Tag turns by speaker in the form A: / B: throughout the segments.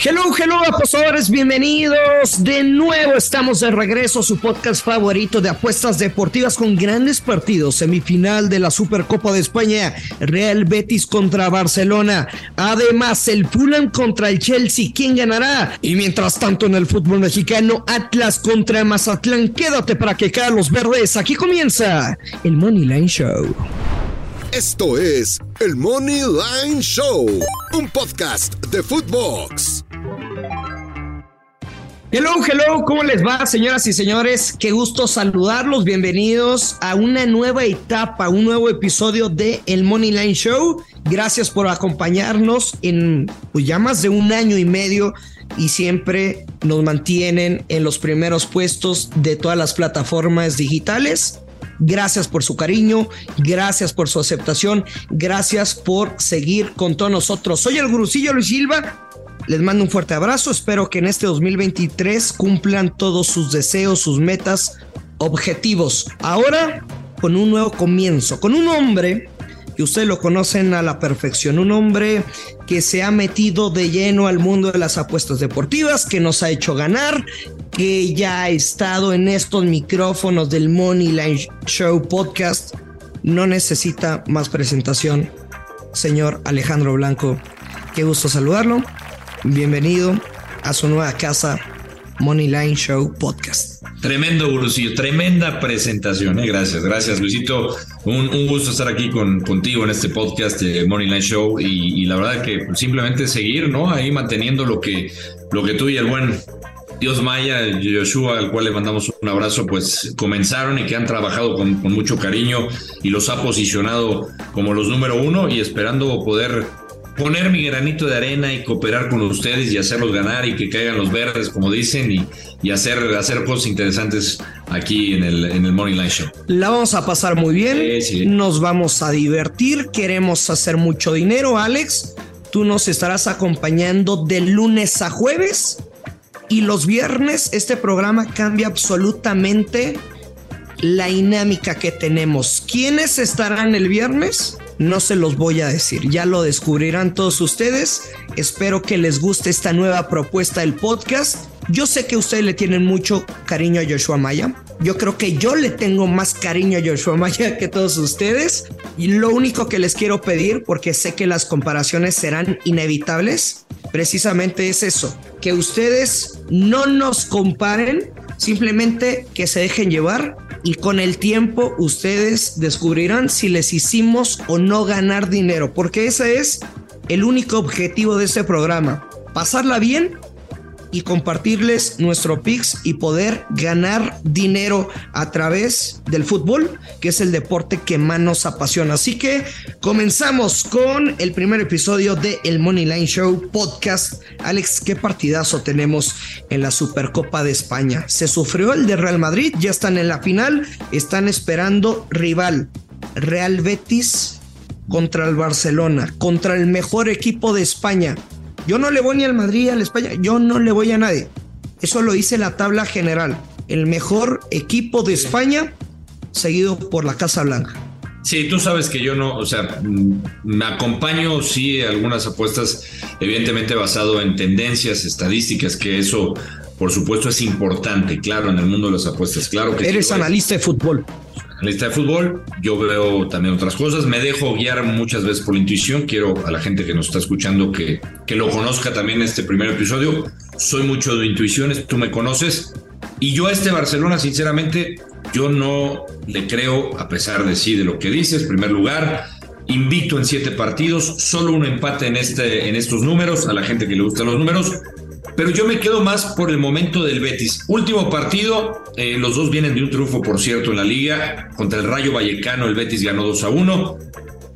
A: Hello, hello, apostadores, bienvenidos. De nuevo estamos de regreso a su podcast favorito de apuestas deportivas con grandes partidos. Semifinal de la Supercopa de España, Real Betis contra Barcelona. Además, el Fulham contra el Chelsea. ¿Quién ganará? Y mientras tanto, en el fútbol mexicano, Atlas contra Mazatlán. Quédate para que caen los verdes. Aquí comienza el Money Line Show.
B: Esto es el Money Line Show, un podcast de Footbox.
A: Hello, hello, ¿cómo les va, señoras y señores? Qué gusto saludarlos, bienvenidos a una nueva etapa, un nuevo episodio de El Money Line Show. Gracias por acompañarnos en pues, ya más de un año y medio y siempre nos mantienen en los primeros puestos de todas las plataformas digitales. Gracias por su cariño, gracias por su aceptación, gracias por seguir con todos nosotros. Soy el Gurusillo Luis Silva les mando un fuerte abrazo. Espero que en este 2023 cumplan todos sus deseos, sus metas, objetivos. Ahora, con un nuevo comienzo, con un hombre que ustedes lo conocen a la perfección, un hombre que se ha metido de lleno al mundo de las apuestas deportivas, que nos ha hecho ganar, que ya ha estado en estos micrófonos del Money Line Show podcast. No necesita más presentación, señor Alejandro Blanco. Qué gusto saludarlo. Bienvenido a su nueva casa, Money Line Show Podcast.
C: Tremendo, Gurusillo, tremenda presentación, ¿eh? gracias, gracias Luisito, un, gusto estar aquí con, contigo en este podcast de Money Line Show y, la verdad que simplemente seguir, ¿no? Ahí manteniendo lo que, lo que tú y el buen Dios Maya, Joshua, al cual le mandamos un abrazo, pues comenzaron y que han trabajado con, con mucho cariño y los ha posicionado como los número uno y esperando poder poner mi granito de arena y cooperar con ustedes y hacerlos ganar y que caigan los verdes, como dicen, y, y hacer, hacer cosas interesantes aquí en el, en el Morning Line Show.
A: La vamos a pasar muy bien, nos vamos a divertir, queremos hacer mucho dinero, Alex. Tú nos estarás acompañando de lunes a jueves y los viernes este programa cambia absolutamente la dinámica que tenemos. ¿Quiénes estarán el viernes? No se los voy a decir, ya lo descubrirán todos ustedes. Espero que les guste esta nueva propuesta del podcast. Yo sé que ustedes le tienen mucho cariño a Joshua Maya. Yo creo que yo le tengo más cariño a Joshua Maya que todos ustedes. Y lo único que les quiero pedir, porque sé que las comparaciones serán inevitables, precisamente es eso, que ustedes no nos comparen, simplemente que se dejen llevar y con el tiempo ustedes descubrirán si les hicimos o no ganar dinero, porque ese es el único objetivo de este programa, pasarla bien y compartirles nuestro pix y poder ganar dinero a través del fútbol, que es el deporte que más nos apasiona. Así que comenzamos con el primer episodio de El Money Line Show podcast. Alex, qué partidazo tenemos en la Supercopa de España. Se sufrió el de Real Madrid, ya están en la final, están esperando rival. Real Betis contra el Barcelona, contra el mejor equipo de España. Yo no le voy ni al Madrid, al España, yo no le voy a nadie. Eso lo dice la tabla general. El mejor equipo de España, seguido por la Casa Blanca.
C: Sí, tú sabes que yo no, o sea, mm, me acompaño, sí, algunas apuestas, evidentemente basado en tendencias, estadísticas, que eso, por supuesto, es importante, claro, en el mundo de las apuestas, claro que
A: Eres analista de fútbol
C: lista de fútbol, yo veo también otras cosas, me dejo guiar muchas veces por la intuición, quiero a la gente que nos está escuchando que, que lo conozca también este primer episodio, soy mucho de intuiciones, tú me conoces, y yo a este Barcelona, sinceramente, yo no le creo, a pesar de sí, de lo que dices, primer lugar, invicto en siete partidos, solo un empate en, este, en estos números, a la gente que le gustan los números, pero yo me quedo más por el momento del Betis. Último partido, eh, los dos vienen de un triunfo, por cierto, en la liga. Contra el Rayo Vallecano, el Betis ganó 2 a 1.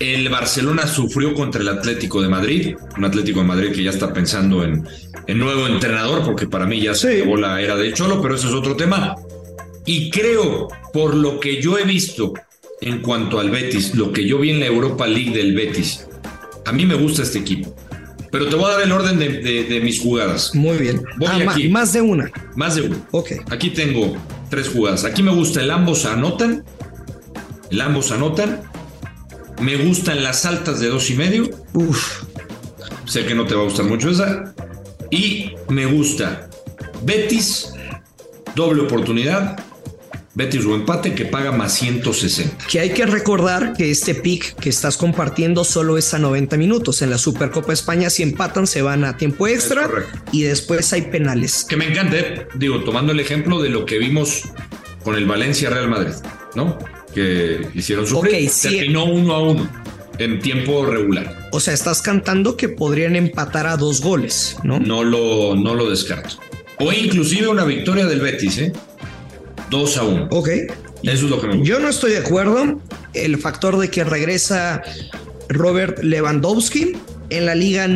C: El Barcelona sufrió contra el Atlético de Madrid, un Atlético de Madrid que ya está pensando en, en nuevo entrenador, porque para mí ya se acabó la era de Cholo, pero eso es otro tema. Y creo, por lo que yo he visto en cuanto al Betis, lo que yo vi en la Europa League del Betis, a mí me gusta este equipo. Pero te voy a dar el orden de, mis jugadas.
A: Muy bien. Ah, más de una.
C: Más de una. Ok. Aquí tengo tres jugadas. Aquí me gusta el ambos anotan. El ambos anotan. Me gustan las altas de dos y medio. Uf. Sé que no te va a gustar mucho esa. Y me gusta Betis, doble oportunidad, Betis o empate que paga más 160.
A: Que hay que recordar que este pick que estás compartiendo solo es a 90 minutos. En la Supercopa España, si empatan, se van a tiempo extra y después hay penales.
C: Que me encanta, ¿eh? digo, tomando el ejemplo de lo que vimos con el Valencia Real Madrid, ¿no? Que hicieron su
A: okay,
C: terminó uno a uno en tiempo regular.
A: O sea, estás cantando que podrían empatar a dos goles, ¿no?
C: No lo, no lo descarto. O inclusive una victoria del Betis, ¿eh? 2 a 1.
A: Ok.
C: Eso es lo que me
A: gusta. Yo no estoy de acuerdo. El factor de que regresa Robert Lewandowski. En la liga,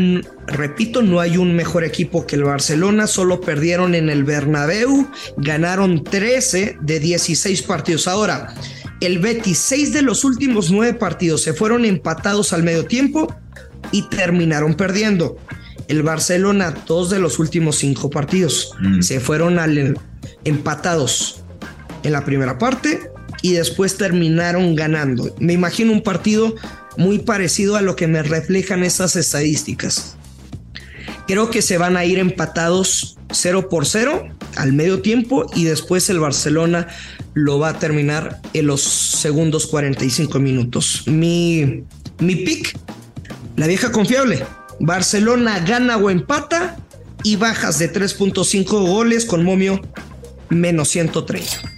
A: repito, no hay un mejor equipo que el Barcelona. Solo perdieron en el Bernabéu. Ganaron 13 de 16 partidos. Ahora, el Betis, 6 de los últimos 9 partidos se fueron empatados al medio tiempo y terminaron perdiendo. El Barcelona, dos de los últimos 5 partidos mm. se fueron al, empatados en la primera parte y después terminaron ganando. Me imagino un partido muy parecido a lo que me reflejan esas estadísticas. Creo que se van a ir empatados 0 por 0 al medio tiempo y después el Barcelona lo va a terminar en los segundos 45 minutos. Mi, mi pick, la vieja confiable. Barcelona gana o empata y bajas de 3.5 goles con momio menos 130.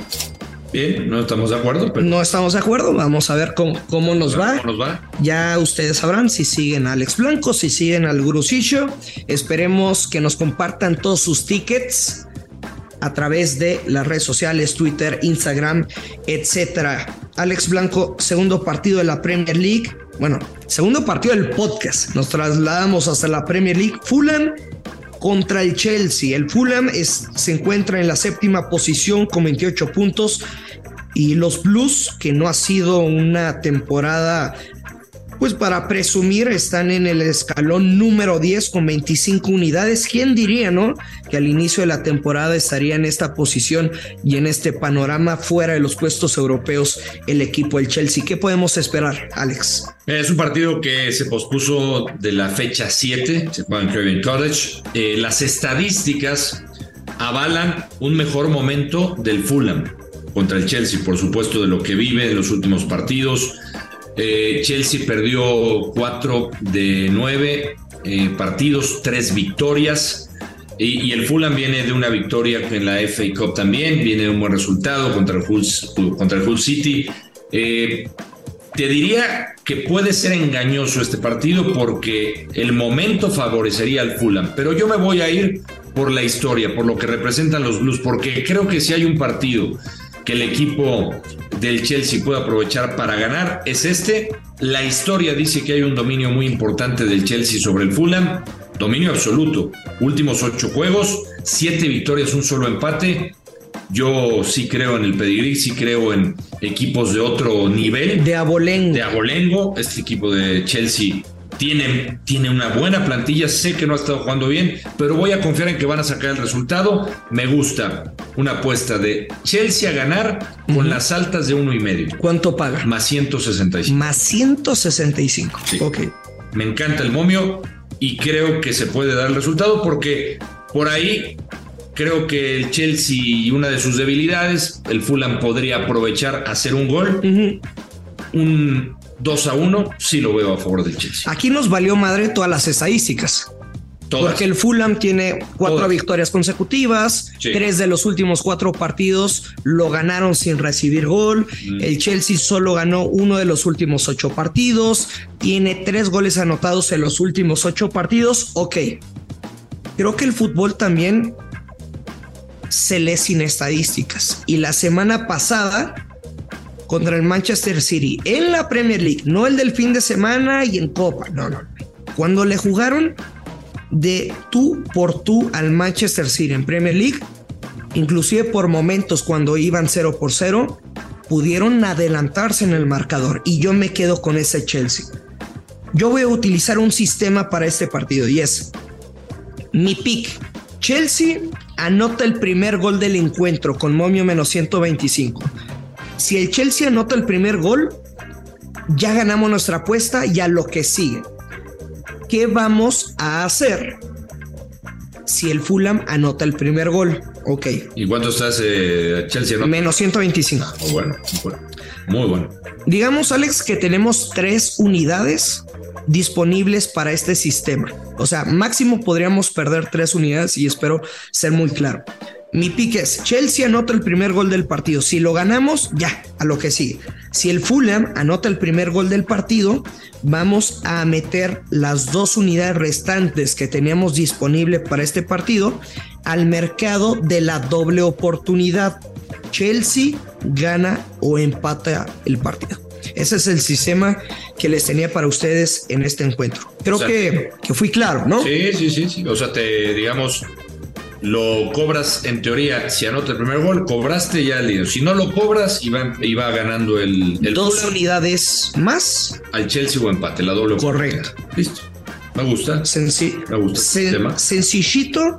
C: Bien, no estamos de acuerdo. Pero...
A: No estamos de acuerdo. Vamos a ver cómo, cómo, nos, va.
C: nos va.
A: Ya ustedes sabrán si siguen a Alex Blanco, si siguen al Grusillo. Esperemos que nos compartan todos sus tickets a través de las redes sociales, Twitter, Instagram, etcétera. Alex Blanco, segundo partido de la Premier League. Bueno, segundo partido del podcast. Nos trasladamos hasta la Premier League. Fulham contra el Chelsea. El Fulham se encuentra en la séptima posición con 28 puntos y los Blues, que no ha sido una temporada pues para presumir, están en el escalón número 10 con 25 unidades. ¿Quién diría, no? Que al inicio de la temporada estaría en esta posición y en este panorama fuera de los puestos europeos el equipo del Chelsea. ¿Qué podemos esperar, Alex?
C: Es un partido que se pospuso de la fecha 7, se juega en Craven College. Eh, las estadísticas avalan un mejor momento del Fulham contra el Chelsea, por supuesto, de lo que vive en los últimos partidos eh, Chelsea perdió cuatro de nueve eh, partidos, tres victorias. Y, el Fulham viene de una victoria en la FA Cup también, viene de un buen resultado contra el Hull, contra el Hull City. Eh, te diría que puede ser engañoso este partido porque el momento favorecería al Fulham, pero yo me voy a ir por la historia, por lo que representan los Blues, porque creo que si hay un partido que el equipo del Chelsea puede aprovechar para ganar es este. La historia dice que hay un dominio muy importante del Chelsea sobre el Fulham. Dominio absoluto. Últimos ocho juegos, siete victorias, un solo empate. Yo sí creo en el pedigrí, sí creo en equipos de otro nivel.
A: De abolengo.
C: De abolengo. Este equipo de Chelsea tiene, tiene una buena plantilla, sé que no ha estado jugando bien, pero voy a confiar en que van a sacar el resultado. Me gusta una apuesta de Chelsea a ganar con las altas de uno y medio.
A: ¿Cuánto paga?
C: Más 165.
A: Más 165. Ok.
C: Me encanta el momio y creo que se puede dar el resultado porque por ahí creo que el Chelsea y una de sus debilidades, el Fulham podría aprovechar hacer un gol. Un 2 a 1, sí lo veo a favor del Chelsea.
A: Aquí nos valió madre todas las estadísticas. Porque el Fulham tiene cuatro victorias consecutivas, tres de los últimos cuatro partidos lo ganaron sin recibir gol. Mm. El Chelsea solo ganó uno de los últimos ocho partidos, tiene tres goles anotados en los últimos ocho partidos. Ok, creo que el fútbol también se lee sin estadísticas. Y la semana pasada contra el Manchester City en la Premier League, no el del fin de semana y en Copa, no, no. Cuando le jugaron de tú por tú al Manchester City en Premier League, inclusive por momentos cuando iban 0 por 0, pudieron adelantarse en el marcador y yo me quedo con ese Chelsea. Yo voy a utilizar un sistema para este partido y es mi pick. Chelsea anota el primer gol del encuentro con momio menos 125. Si el Chelsea anota el primer gol, ya ganamos nuestra apuesta y a lo que sigue. ¿Qué vamos a hacer? si el Fulham anota el primer gol. Ok.
C: ¿Y cuánto estás eh, Chelsea?
A: Menos 125.
C: Ah, muy bueno, muy bueno. Muy bueno.
A: Digamos, Alex, que tenemos tres unidades disponibles para este sistema. O sea, máximo podríamos perder tres unidades y espero ser muy claro. Mi pique es Chelsea anota el primer gol del partido. Si lo ganamos, ya, a lo que sigue. Si el Fulham anota el primer gol del partido, vamos a meter las dos unidades restantes que teníamos disponible para este partido al mercado de la doble oportunidad. Chelsea gana o empata el partido. Ese es el sistema que les tenía para ustedes en este encuentro. Creo que, que fui claro, ¿no?
C: Sí, sí, sí, sí. O sea, te, digamos, lo cobras en teoría, si anota el primer gol, cobraste ya el dinero. Si no lo cobras, iba, iba ganando el, el
A: Dos unidades más.
C: Al Chelsea o empate, la doble.
A: Correcto.
C: Listo. Me gusta.
A: Senci
C: Me gusta.
A: Sen sencillito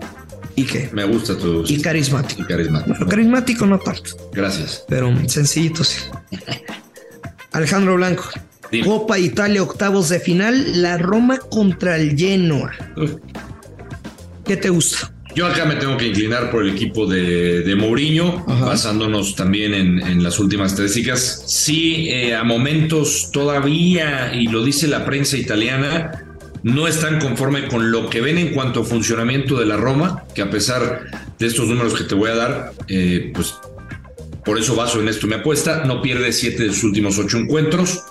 A: y qué.
C: Me gusta tu.
A: Y carismático.
C: Y carismático.
A: Bueno, carismático no tanto.
C: Gracias.
A: Pero sencillito sí. Alejandro Blanco. Dime. Copa Italia, octavos de final, la Roma contra el Genoa. ¿Qué te gusta?
C: Yo acá me tengo que inclinar por el equipo de, de Mourinho, Ajá. basándonos también en, en, las últimas estadísticas. Sí, eh, a momentos todavía, y lo dice la prensa italiana, no están conforme con lo que ven en cuanto a funcionamiento de la Roma, que a pesar de estos números que te voy a dar, eh, pues por eso baso en esto mi apuesta, no pierde siete de sus últimos ocho encuentros.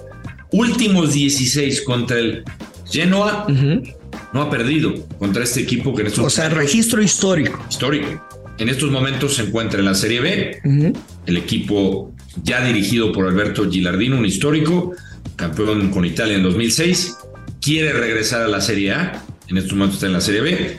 C: Últimos 16 contra el Genoa, uh -huh no ha perdido contra este equipo que en estos
A: O sea, registro histórico.
C: Histórico. En estos momentos se encuentra en la Serie B, uh -huh. el equipo ya dirigido por Alberto Gilardino, un histórico, campeón con Italia en 2006, quiere regresar a la Serie A, en estos momentos está en la Serie B,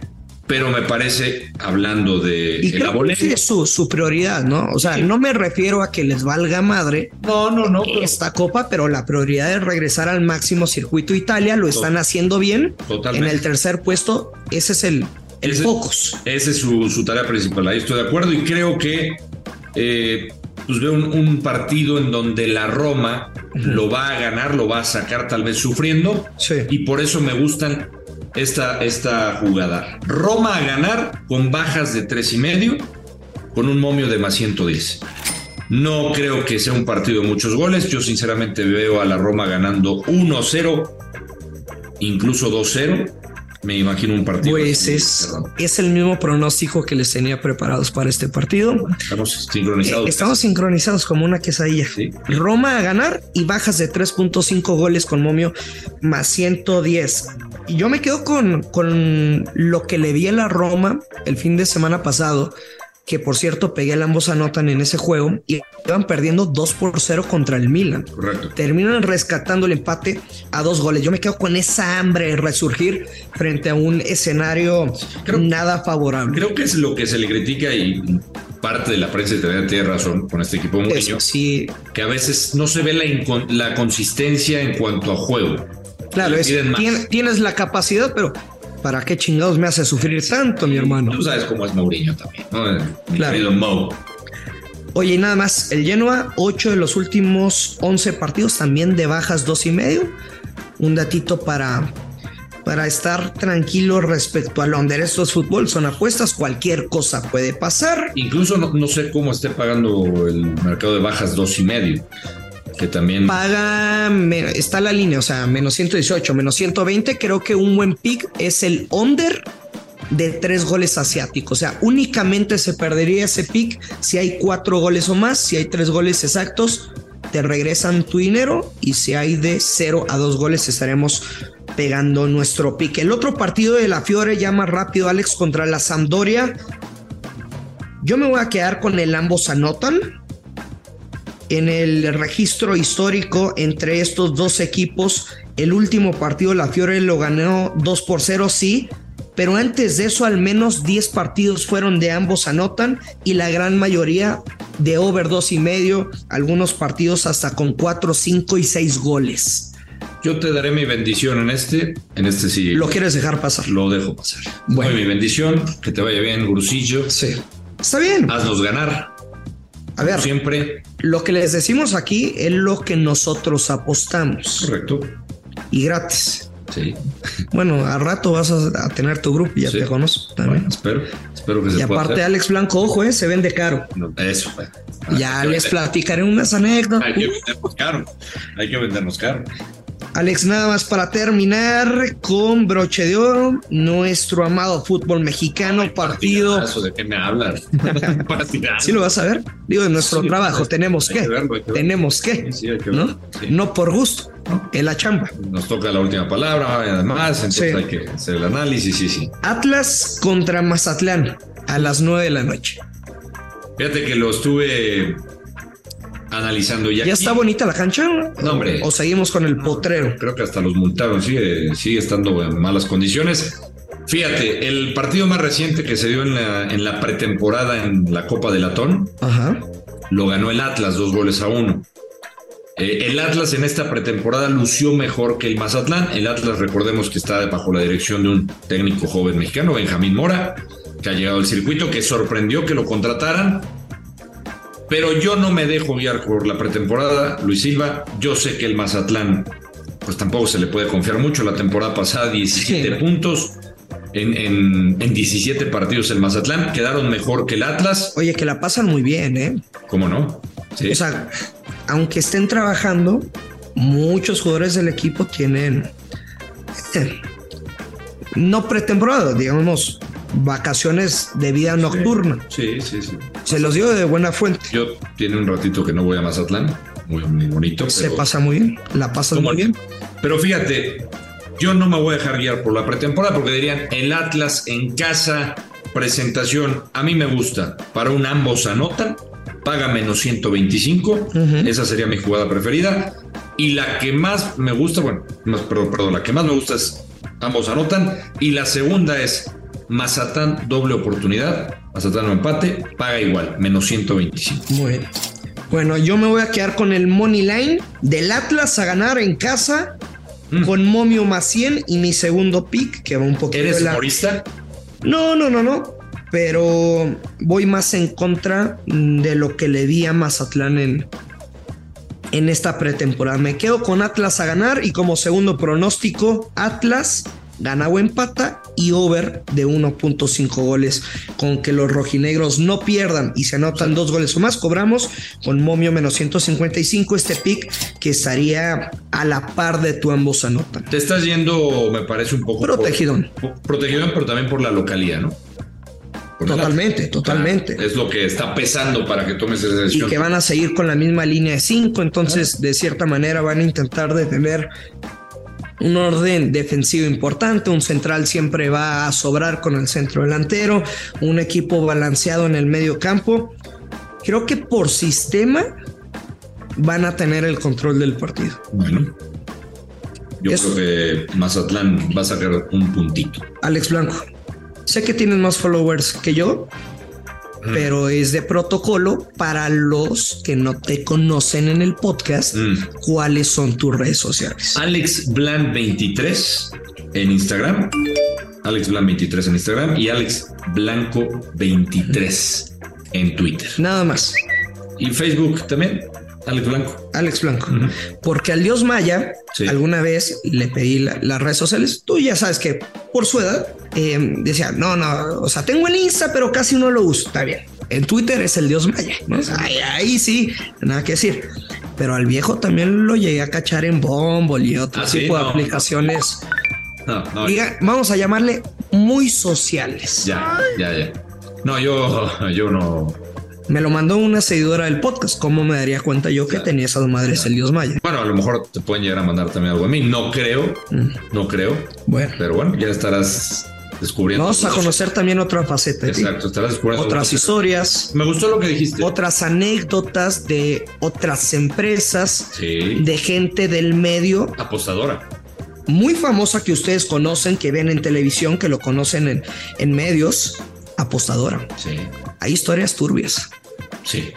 C: pero me parece, hablando de
A: y creo que es su, su, prioridad, ¿no? O sea, sí. no me refiero a que les valga madre
C: no, no, no,
A: esta copa, pero la prioridad es regresar al máximo circuito Italia, lo están haciendo bien.
C: Totalmente.
A: En el tercer puesto, ese es el, el
C: ese,
A: focus.
C: Esa es su, su, tarea principal, ahí estoy de acuerdo y creo que eh, pues veo un, un, partido en donde la Roma uh -huh. lo va a ganar, lo va a sacar tal vez sufriendo
A: sí.
C: y por eso me gustan esta, esta jugada. Roma a ganar con bajas de tres y medio, con un momio de más 110. No creo que sea un partido de muchos goles. Yo sinceramente veo a la Roma ganando 1-0, incluso 2-0. Me imagino un partido.
A: Pues es, es, el mismo pronóstico que les tenía preparados para este partido.
C: Estamos sincronizados.
A: Eh, estamos sincronizados como una quesadilla.
C: Sí.
A: Roma a ganar y bajas de 3.5 goles con momio más 110. Y yo me quedo con, con lo que le vi a la Roma el fin de semana pasado, que por cierto pegué el ambos anotan en ese juego y iban perdiendo 2 por 0 contra el Milan.
C: Correcto.
A: Terminan rescatando el empate a dos goles. Yo me quedo con esa hambre de resurgir frente a un escenario creo, nada favorable.
C: Creo que es lo que se le critica y parte de la prensa italiana tiene razón con este equipo Mourinho,
A: sí.
C: que a veces no se ve la, la consistencia en cuanto a juego.
A: Claro, es, tien, tienes la capacidad, pero ¿para qué chingados me hace sufrir tanto, mi hermano?
C: Tú sabes cómo es Mourinho también, ¿no? Claro. Mo.
A: Oye, nada más, el Genoa, 8 de los últimos 11 partidos, también de bajas dos y medio. Un datito para, para estar tranquilo respecto a Londres. Esto es fútbol, son apuestas, cualquier cosa puede pasar.
C: Incluso no, no sé cómo esté pagando el mercado de bajas dos y medio que también
A: paga, está la línea, o sea, menos 118, menos 120. Creo que un buen pick es el under de tres goles asiáticos. O sea, únicamente se perdería ese pick si hay cuatro goles o más. Si hay tres goles exactos, te regresan tu dinero. Y si hay de cero a dos goles, estaremos pegando nuestro pick. El otro partido de la Fiore, ya más rápido, Alex, contra la Sampdoria. Yo me voy a quedar con el ambos anotan en el registro histórico entre estos dos equipos. El último partido la Fiore lo ganó 2 por 0, sí, pero antes de eso al menos 10 partidos fueron de ambos anotan y la gran mayoría de over dos y medio, algunos partidos hasta con 4, 5 y 6 goles.
C: Yo te daré mi bendición en este, en este sí.
A: ¿Lo quieres dejar pasar?
C: Lo dejo pasar. Bueno, mi bendición, que te vaya bien, Gurusillo.
A: Sí. Está bien.
C: Haznos ganar.
A: A ver,
C: siempre.
A: Lo que les decimos aquí es lo que nosotros apostamos.
C: Correcto.
A: Y gratis.
C: Sí.
A: Bueno, al rato vas a, tener tu grupo, ya te conozco también.
C: espero, espero que se
A: Y aparte, Alex Blanco, ojo, eh, se vende caro.
C: eso. Pues.
A: Ya les platicaré unas anécdotas.
C: Hay que vendernos caro. Hay que vendernos caro.
A: Alex, nada más para terminar con broche de oro, nuestro amado fútbol mexicano, partido.
C: ¿De qué me hablas?
A: sí lo vas a ver. Digo, en nuestro trabajo tenemos que, tenemos que, ¿no? no por gusto, ¿no? en la chamba.
C: Nos toca la última palabra, además, entonces hay que hacer el análisis, sí, sí.
A: Atlas contra Mazatlán a las nueve de la noche.
C: Fíjate que lo estuve analizando ya.
A: ¿Ya está bonita la cancha?
C: No, hombre.
A: ¿O seguimos con el potrero?
C: Creo que hasta los multaron, sigue, sigue estando en malas condiciones. Fíjate, el partido más reciente que se dio en la, en la pretemporada en la Copa de Latón, Ajá. lo ganó el Atlas, dos goles a uno. Eh, el Atlas en esta pretemporada lució mejor que el Mazatlán. El Atlas, recordemos que está bajo la dirección de un técnico joven mexicano, Benjamín Mora, que ha llegado al circuito, que sorprendió que lo contrataran pero yo no me dejo guiar por la pretemporada, Luis Silva. Yo sé que el Mazatlán, pues tampoco se le puede confiar mucho. La temporada pasada, 17 puntos. En, en, 17 partidos el Mazatlán quedaron mejor que el Atlas.
A: Oye, que la pasan muy bien, ¿eh?
C: ¿Cómo no?
A: O sea, aunque estén trabajando, muchos jugadores del equipo tienen eh, no pretemporada, digamos, vacaciones de vida nocturna.
C: Sí, sí, sí.
A: Se los dio de buena fuente.
C: Yo tiene un ratito que no voy a Mazatlán, muy, bonito.
A: Se pasa muy bien, la pasa muy bien.
C: Pero fíjate, yo no me voy a dejar guiar por la pretemporada porque dirían el Atlas en casa, presentación, a mí me gusta. Para un ambos anotan, paga menos 125, esa sería mi jugada preferida. Y la que más me gusta, bueno, perdón, perdón, la que más me gusta es ambos anotan. Y la segunda es Mazatán doble oportunidad, Mazatán no empate, paga igual, menos 125.
A: Muy bien. Bueno, yo me voy a quedar con el money line del Atlas a ganar en casa mm. con Momio más 100 y mi segundo pick que va un poquito.
C: ¿Eres humorista?
A: No, no, no, no. Pero voy más en contra de lo que le di a Mazatlán en, en esta pretemporada. Me quedo con Atlas a ganar y como segundo pronóstico, Atlas gana o empata y over de 1.5 goles. Con que los rojinegros no pierdan y se anotan dos goles o más, cobramos con momio menos 155 este pick que estaría a la par de tu ambos anotan.
C: Te estás yendo, me parece un poco
A: protegidón.
C: protegidón, pero también por la localidad, ¿no?
A: totalmente, totalmente.
C: es lo que está pesando para que tomes esa decisión.
A: Y que van a seguir con la misma línea de 5, entonces de cierta manera van a intentar detener un orden defensivo importante, un central siempre va a sobrar con el centro delantero, un equipo balanceado en el medio campo. Creo que por sistema van a tener el control del partido.
C: Bueno, yo creo que Mazatlán va a sacar un puntito.
A: Alex Blanco, sé que tienes más followers que yo, Mm. pero es de protocolo para los que no te conocen en el podcast. Mm. ¿Cuáles son tus redes sociales?
C: Alex Blan 23 en Instagram. Alex Blan 23 en Instagram y Alex Blanco 23 en Twitter.
A: Nada más.
C: Y Facebook también. Alex Blanco.
A: Alex Blanco. Porque al Dios Maya, alguna vez le pedí las redes sociales. Tú ya sabes que por su edad eh, decía, no, no, o sea, tengo el Insta, pero casi no lo uso. Está bien. En Twitter es el Dios Maya. Ahí, sí, nada que decir. Pero al viejo también lo llegué a cachar en Bumble y otro ah, tipo de aplicaciones. Diga, vamos a llamarle muy sociales.
C: Ya, ya, ya. No, yo, yo no
A: me lo mandó una seguidora del podcast. ¿Cómo me daría cuenta yo que tenía esas madres el Dios Maya?
C: Bueno, a lo mejor te pueden llegar a mandar también algo a mí. No creo, mm. no creo. Bueno, pero bueno, ya estarás descubriendo.
A: Vamos a conocer también otra faceta.
C: Exacto, estarás descubriendo
A: otras historias.
C: Me gustó lo que dijiste.
A: Otras anécdotas de otras empresas, de gente del medio.
C: Apostadora.
A: Muy famosa que ustedes conocen, que ven en televisión, que lo conocen en, en medios. Apostadora.
C: Sí.
A: Hay historias turbias.
C: Sí,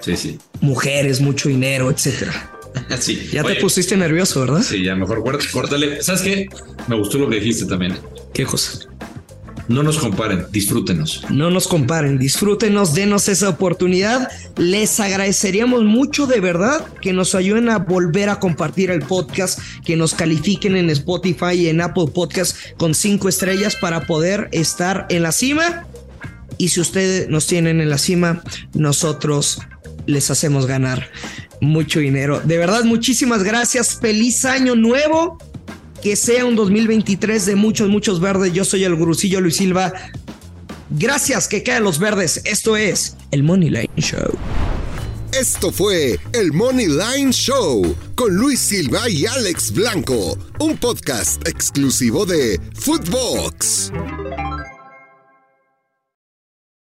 C: sí, sí.
A: Mujeres, mucho dinero, etcétera.
C: Sí.
A: Ya te pusiste nervioso, ¿verdad?
C: Sí, ya mejor córtale. ¿Sabes qué? Me gustó lo que dijiste también.
A: ¿Qué cosa?
C: no nos comparen, disfrútenos.
A: No nos comparen, disfrútenos, denos esa oportunidad. Les agradeceríamos mucho de verdad que nos ayuden a volver a compartir el podcast, que nos califiquen en Spotify y en Apple Podcast con cinco estrellas para poder estar en la cima. Y si ustedes nos tienen en la cima, nosotros les hacemos ganar mucho dinero. De verdad, muchísimas gracias. Feliz año nuevo. Que sea un 2023 de muchos, muchos verdes. Yo soy el gurucillo Luis Silva. Gracias, que caen los verdes. Esto es el Money Line Show.
B: Esto fue el Money Line Show con Luis Silva y Alex Blanco, un podcast exclusivo de Footbox.